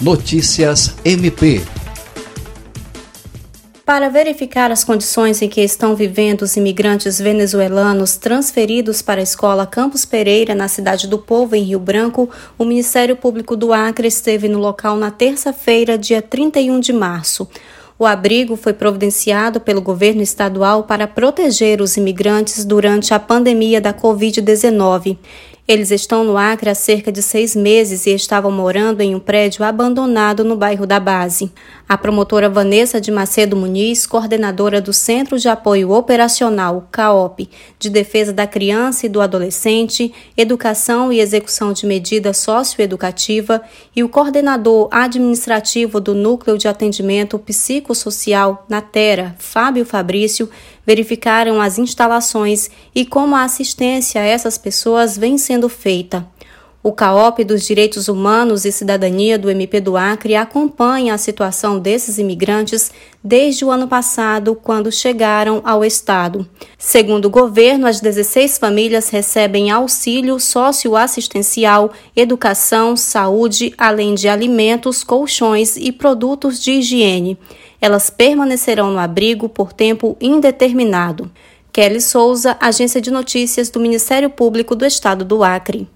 Notícias MP. Para verificar as condições em que estão vivendo os imigrantes venezuelanos transferidos para a escola Campos Pereira, na cidade do Povo, em Rio Branco, o Ministério Público do Acre esteve no local na terça-feira, dia 31 de março. O abrigo foi providenciado pelo governo estadual para proteger os imigrantes durante a pandemia da Covid-19. Eles estão no Acre há cerca de seis meses e estavam morando em um prédio abandonado no bairro da Base. A promotora Vanessa de Macedo Muniz, coordenadora do Centro de Apoio Operacional, CAOP, de Defesa da Criança e do Adolescente, Educação e Execução de Medida Socioeducativa, e o coordenador administrativo do Núcleo de Atendimento Psicossocial, Natera, Fábio Fabrício, verificaram as instalações e como a assistência a essas pessoas vem sendo feita. O CAOP dos Direitos Humanos e Cidadania do MP do Acre acompanha a situação desses imigrantes desde o ano passado, quando chegaram ao Estado. Segundo o governo, as 16 famílias recebem auxílio socioassistencial, educação, saúde, além de alimentos, colchões e produtos de higiene. Elas permanecerão no abrigo por tempo indeterminado. Kelly Souza, Agência de Notícias do Ministério Público do Estado do Acre.